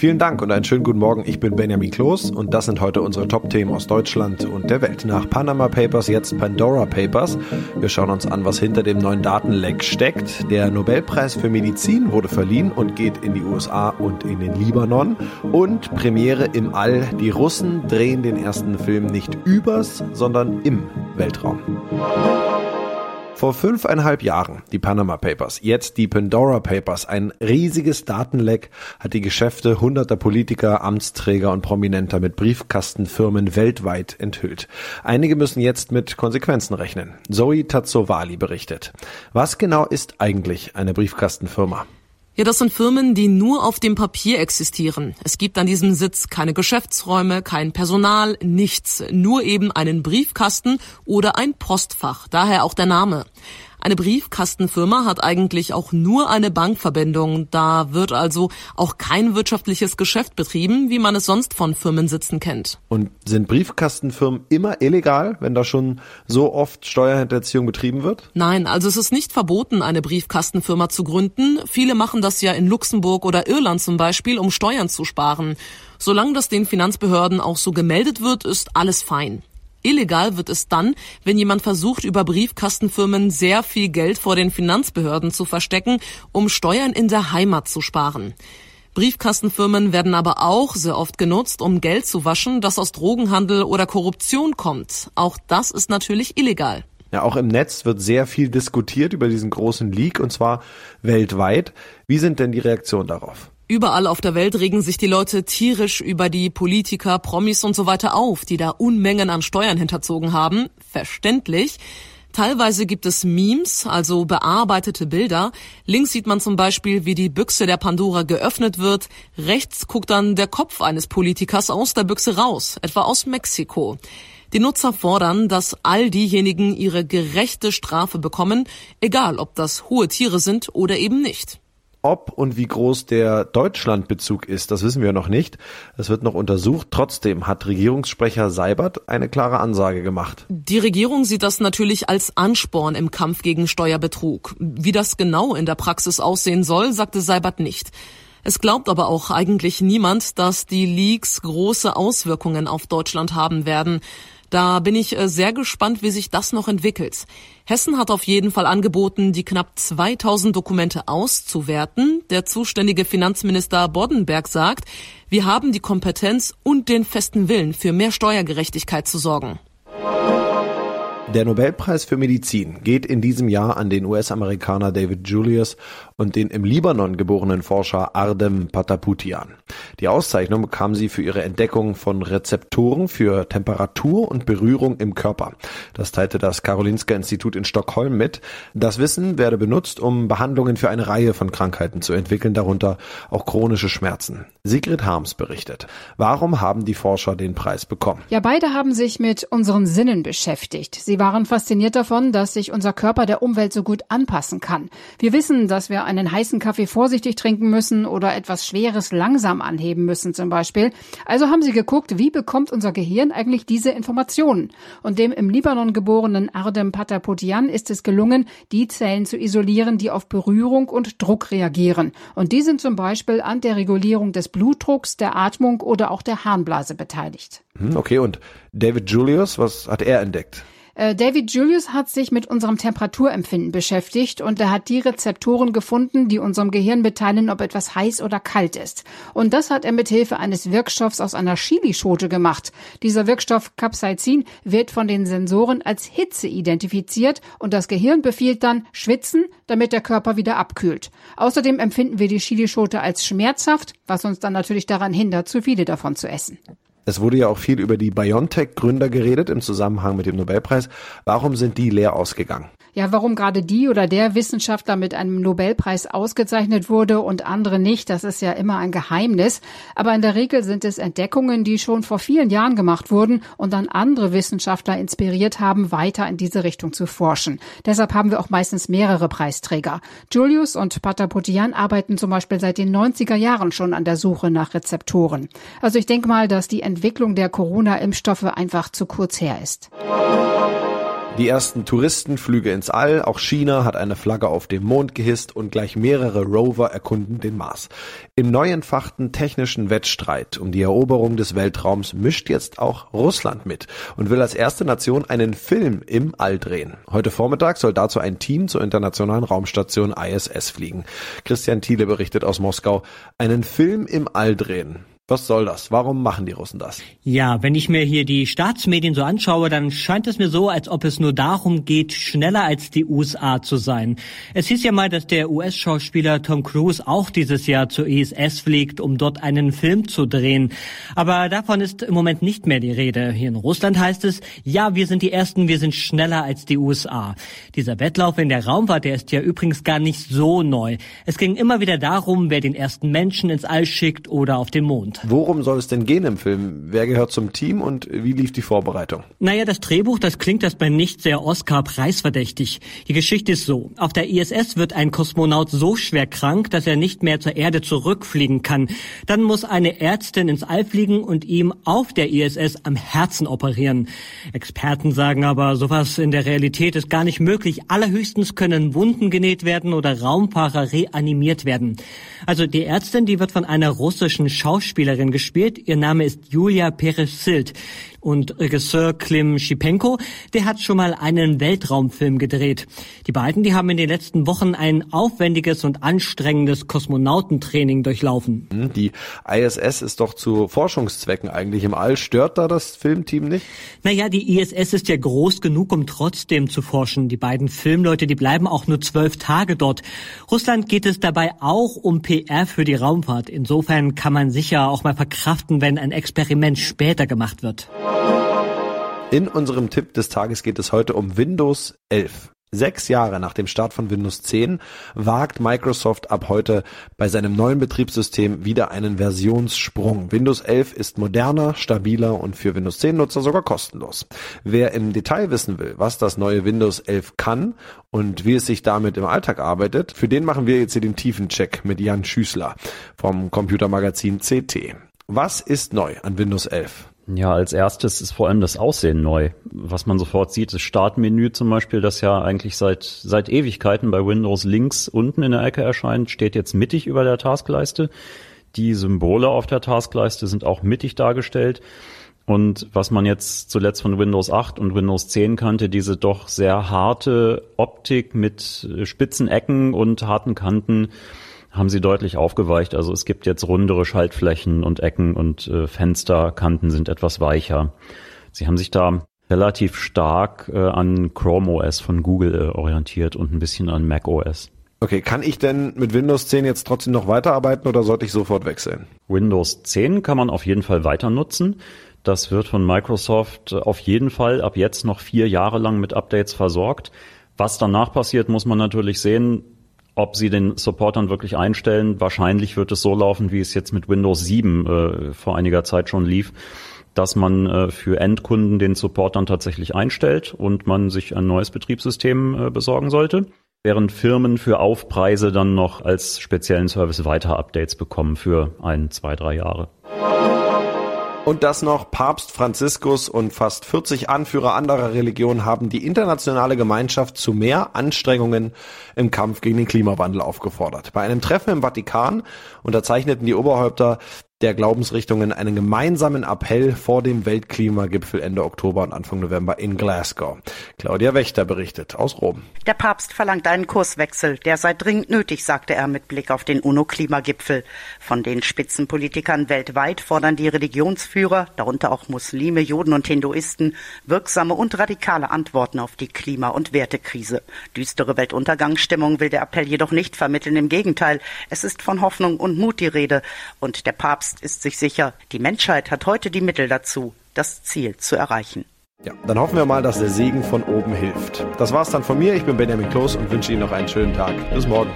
Vielen Dank und einen schönen guten Morgen. Ich bin Benjamin Kloß und das sind heute unsere Top-Themen aus Deutschland und der Welt. Nach Panama Papers jetzt Pandora Papers. Wir schauen uns an, was hinter dem neuen Datenleck steckt. Der Nobelpreis für Medizin wurde verliehen und geht in die USA und in den Libanon. Und Premiere im All. Die Russen drehen den ersten Film nicht übers, sondern im Weltraum. Vor fünfeinhalb Jahren die Panama Papers, jetzt die Pandora Papers. Ein riesiges Datenleck hat die Geschäfte hunderter Politiker, Amtsträger und Prominenter mit Briefkastenfirmen weltweit enthüllt. Einige müssen jetzt mit Konsequenzen rechnen. Zoe Tazzovali berichtet. Was genau ist eigentlich eine Briefkastenfirma? Ja, das sind Firmen, die nur auf dem Papier existieren. Es gibt an diesem Sitz keine Geschäftsräume, kein Personal, nichts, nur eben einen Briefkasten oder ein Postfach, daher auch der Name. Eine Briefkastenfirma hat eigentlich auch nur eine Bankverbindung. Da wird also auch kein wirtschaftliches Geschäft betrieben, wie man es sonst von Firmensitzen kennt. Und sind Briefkastenfirmen immer illegal, wenn da schon so oft Steuerhinterziehung betrieben wird? Nein, also es ist nicht verboten, eine Briefkastenfirma zu gründen. Viele machen das ja in Luxemburg oder Irland zum Beispiel, um Steuern zu sparen. Solange das den Finanzbehörden auch so gemeldet wird, ist alles fein. Illegal wird es dann, wenn jemand versucht, über Briefkastenfirmen sehr viel Geld vor den Finanzbehörden zu verstecken, um Steuern in der Heimat zu sparen. Briefkastenfirmen werden aber auch sehr oft genutzt, um Geld zu waschen, das aus Drogenhandel oder Korruption kommt. Auch das ist natürlich illegal. Ja, auch im Netz wird sehr viel diskutiert über diesen großen Leak und zwar weltweit. Wie sind denn die Reaktionen darauf? Überall auf der Welt regen sich die Leute tierisch über die Politiker, Promis und so weiter auf, die da Unmengen an Steuern hinterzogen haben. Verständlich. Teilweise gibt es Memes, also bearbeitete Bilder. Links sieht man zum Beispiel, wie die Büchse der Pandora geöffnet wird. Rechts guckt dann der Kopf eines Politikers aus der Büchse raus, etwa aus Mexiko. Die Nutzer fordern, dass all diejenigen ihre gerechte Strafe bekommen, egal ob das hohe Tiere sind oder eben nicht. Ob und wie groß der Deutschlandbezug ist, das wissen wir noch nicht. Es wird noch untersucht. Trotzdem hat Regierungssprecher Seibert eine klare Ansage gemacht. Die Regierung sieht das natürlich als Ansporn im Kampf gegen Steuerbetrug. Wie das genau in der Praxis aussehen soll, sagte Seibert nicht. Es glaubt aber auch eigentlich niemand, dass die Leaks große Auswirkungen auf Deutschland haben werden. Da bin ich äh, sehr gespannt, wie sich das noch entwickelt. Hessen hat auf jeden Fall angeboten, die knapp 2000 Dokumente auszuwerten. Der zuständige Finanzminister Boddenberg sagt, wir haben die Kompetenz und den festen Willen, für mehr Steuergerechtigkeit zu sorgen. Der Nobelpreis für Medizin geht in diesem Jahr an den US-Amerikaner David Julius und den im Libanon geborenen Forscher Ardem Pataputian. Die Auszeichnung bekam sie für ihre Entdeckung von Rezeptoren für Temperatur und Berührung im Körper. Das teilte das Karolinska Institut in Stockholm mit. Das Wissen werde benutzt, um Behandlungen für eine Reihe von Krankheiten zu entwickeln, darunter auch chronische Schmerzen. Sigrid Harms berichtet. Warum haben die Forscher den Preis bekommen? Ja, beide haben sich mit unseren Sinnen beschäftigt. Sie waren fasziniert davon, dass sich unser Körper der Umwelt so gut anpassen kann. Wir wissen, dass wir einen heißen Kaffee vorsichtig trinken müssen oder etwas Schweres langsam anheben müssen zum Beispiel. Also haben sie geguckt, wie bekommt unser Gehirn eigentlich diese Informationen? Und dem im Libanon geborenen Ardem Patapotian ist es gelungen, die Zellen zu isolieren, die auf Berührung und Druck reagieren. Und die sind zum Beispiel an der Regulierung des Blutdrucks, der Atmung oder auch der Harnblase beteiligt. Hm, okay, und David Julius, was hat er entdeckt? Äh, David Julius hat sich mit unserem Temperaturempfinden beschäftigt und er hat die Rezeptoren gefunden, die unserem Gehirn mitteilen, ob etwas heiß oder kalt ist. Und das hat er mit Hilfe eines Wirkstoffs aus einer Chilischote gemacht. Dieser Wirkstoff Capsaicin wird von den Sensoren als Hitze identifiziert und das Gehirn befiehlt dann schwitzen, damit der Körper wieder abkühlt. Außerdem empfinden wir die Chilischote als schmerzhaft, was uns dann natürlich daran hindert, zu viele davon zu essen. Es wurde ja auch viel über die BioNTech-Gründer geredet im Zusammenhang mit dem Nobelpreis. Warum sind die leer ausgegangen? Ja, warum gerade die oder der Wissenschaftler mit einem Nobelpreis ausgezeichnet wurde und andere nicht, das ist ja immer ein Geheimnis. Aber in der Regel sind es Entdeckungen, die schon vor vielen Jahren gemacht wurden und dann andere Wissenschaftler inspiriert haben, weiter in diese Richtung zu forschen. Deshalb haben wir auch meistens mehrere Preisträger. Julius und Patapotian arbeiten zum Beispiel seit den 90er Jahren schon an der Suche nach Rezeptoren. Also ich denke mal, dass die Entwicklung der Corona-Impfstoffe einfach zu kurz her ist. Die ersten Touristenflüge ins All, auch China hat eine Flagge auf dem Mond gehisst und gleich mehrere Rover erkunden den Mars. Im neu entfachten technischen Wettstreit um die Eroberung des Weltraums mischt jetzt auch Russland mit und will als erste Nation einen Film im All drehen. Heute Vormittag soll dazu ein Team zur internationalen Raumstation ISS fliegen. Christian Thiele berichtet aus Moskau, einen Film im All drehen. Was soll das? Warum machen die Russen das? Ja, wenn ich mir hier die Staatsmedien so anschaue, dann scheint es mir so, als ob es nur darum geht, schneller als die USA zu sein. Es hieß ja mal, dass der US-Schauspieler Tom Cruise auch dieses Jahr zur ISS fliegt, um dort einen Film zu drehen. Aber davon ist im Moment nicht mehr die Rede. Hier in Russland heißt es, ja, wir sind die Ersten, wir sind schneller als die USA. Dieser Wettlauf in der Raumfahrt, der ist ja übrigens gar nicht so neu. Es ging immer wieder darum, wer den ersten Menschen ins All schickt oder auf den Mond. Worum soll es denn gehen im Film? Wer gehört zum Team und wie lief die Vorbereitung? Naja, das Drehbuch, das klingt erstmal nicht sehr Oscar-preisverdächtig. Die Geschichte ist so. Auf der ISS wird ein Kosmonaut so schwer krank, dass er nicht mehr zur Erde zurückfliegen kann. Dann muss eine Ärztin ins All fliegen und ihm auf der ISS am Herzen operieren. Experten sagen aber, sowas in der Realität ist gar nicht möglich. Allerhöchstens können Wunden genäht werden oder Raumfahrer reanimiert werden. Also die Ärztin, die wird von einer russischen Schauspielerin Schauspielerin gespielt. Ihr Name ist Julia Perez-Silt. Und Regisseur Klim Schipenko, der hat schon mal einen Weltraumfilm gedreht. Die beiden, die haben in den letzten Wochen ein aufwendiges und anstrengendes Kosmonautentraining durchlaufen. Die ISS ist doch zu Forschungszwecken eigentlich im All. Stört da das Filmteam nicht? Naja, die ISS ist ja groß genug, um trotzdem zu forschen. Die beiden Filmleute, die bleiben auch nur zwölf Tage dort. Russland geht es dabei auch um PR für die Raumfahrt. Insofern kann man sicher auch mal verkraften, wenn ein Experiment später gemacht wird. In unserem Tipp des Tages geht es heute um Windows 11. Sechs Jahre nach dem Start von Windows 10 wagt Microsoft ab heute bei seinem neuen Betriebssystem wieder einen Versionssprung. Windows 11 ist moderner, stabiler und für Windows 10 Nutzer sogar kostenlos. Wer im Detail wissen will, was das neue Windows 11 kann und wie es sich damit im Alltag arbeitet, für den machen wir jetzt hier den Tiefencheck mit Jan Schüßler vom Computermagazin CT. Was ist neu an Windows 11? Ja, als erstes ist vor allem das Aussehen neu. Was man sofort sieht, das Startmenü zum Beispiel, das ja eigentlich seit, seit Ewigkeiten bei Windows links unten in der Ecke erscheint, steht jetzt mittig über der Taskleiste. Die Symbole auf der Taskleiste sind auch mittig dargestellt. Und was man jetzt zuletzt von Windows 8 und Windows 10 kannte, diese doch sehr harte Optik mit spitzen Ecken und harten Kanten, haben sie deutlich aufgeweicht. Also es gibt jetzt rundere Schaltflächen und Ecken und äh, Fensterkanten sind etwas weicher. Sie haben sich da relativ stark äh, an Chrome OS von Google äh, orientiert und ein bisschen an Mac OS. Okay, kann ich denn mit Windows 10 jetzt trotzdem noch weiterarbeiten oder sollte ich sofort wechseln? Windows 10 kann man auf jeden Fall weiter nutzen. Das wird von Microsoft auf jeden Fall ab jetzt noch vier Jahre lang mit Updates versorgt. Was danach passiert, muss man natürlich sehen. Ob sie den Support dann wirklich einstellen, wahrscheinlich wird es so laufen, wie es jetzt mit Windows 7 äh, vor einiger Zeit schon lief, dass man äh, für Endkunden den Support dann tatsächlich einstellt und man sich ein neues Betriebssystem äh, besorgen sollte, während Firmen für Aufpreise dann noch als speziellen Service weiter Updates bekommen für ein, zwei, drei Jahre. Und das noch, Papst Franziskus und fast 40 Anführer anderer Religionen haben die internationale Gemeinschaft zu mehr Anstrengungen im Kampf gegen den Klimawandel aufgefordert. Bei einem Treffen im Vatikan unterzeichneten die Oberhäupter der Glaubensrichtungen einen gemeinsamen Appell vor dem Weltklimagipfel Ende Oktober und Anfang November in Glasgow. Claudia Wächter berichtet aus Rom. Der Papst verlangt einen Kurswechsel, der sei dringend nötig, sagte er mit Blick auf den UNO-Klimagipfel. Von den Spitzenpolitikern weltweit fordern die Religionsführer, darunter auch Muslime, Juden und Hinduisten, wirksame und radikale Antworten auf die Klima- und Wertekrise. Düstere Weltuntergangsstimmung will der Appell jedoch nicht vermitteln. Im Gegenteil, es ist von Hoffnung und Mut die Rede. Und der Papst Papst ist sich sicher, die Menschheit hat heute die Mittel dazu, das Ziel zu erreichen. Ja, dann hoffen wir mal, dass der Segen von oben hilft. Das war's dann von mir. Ich bin Benjamin Kloß und wünsche Ihnen noch einen schönen Tag. Bis morgen.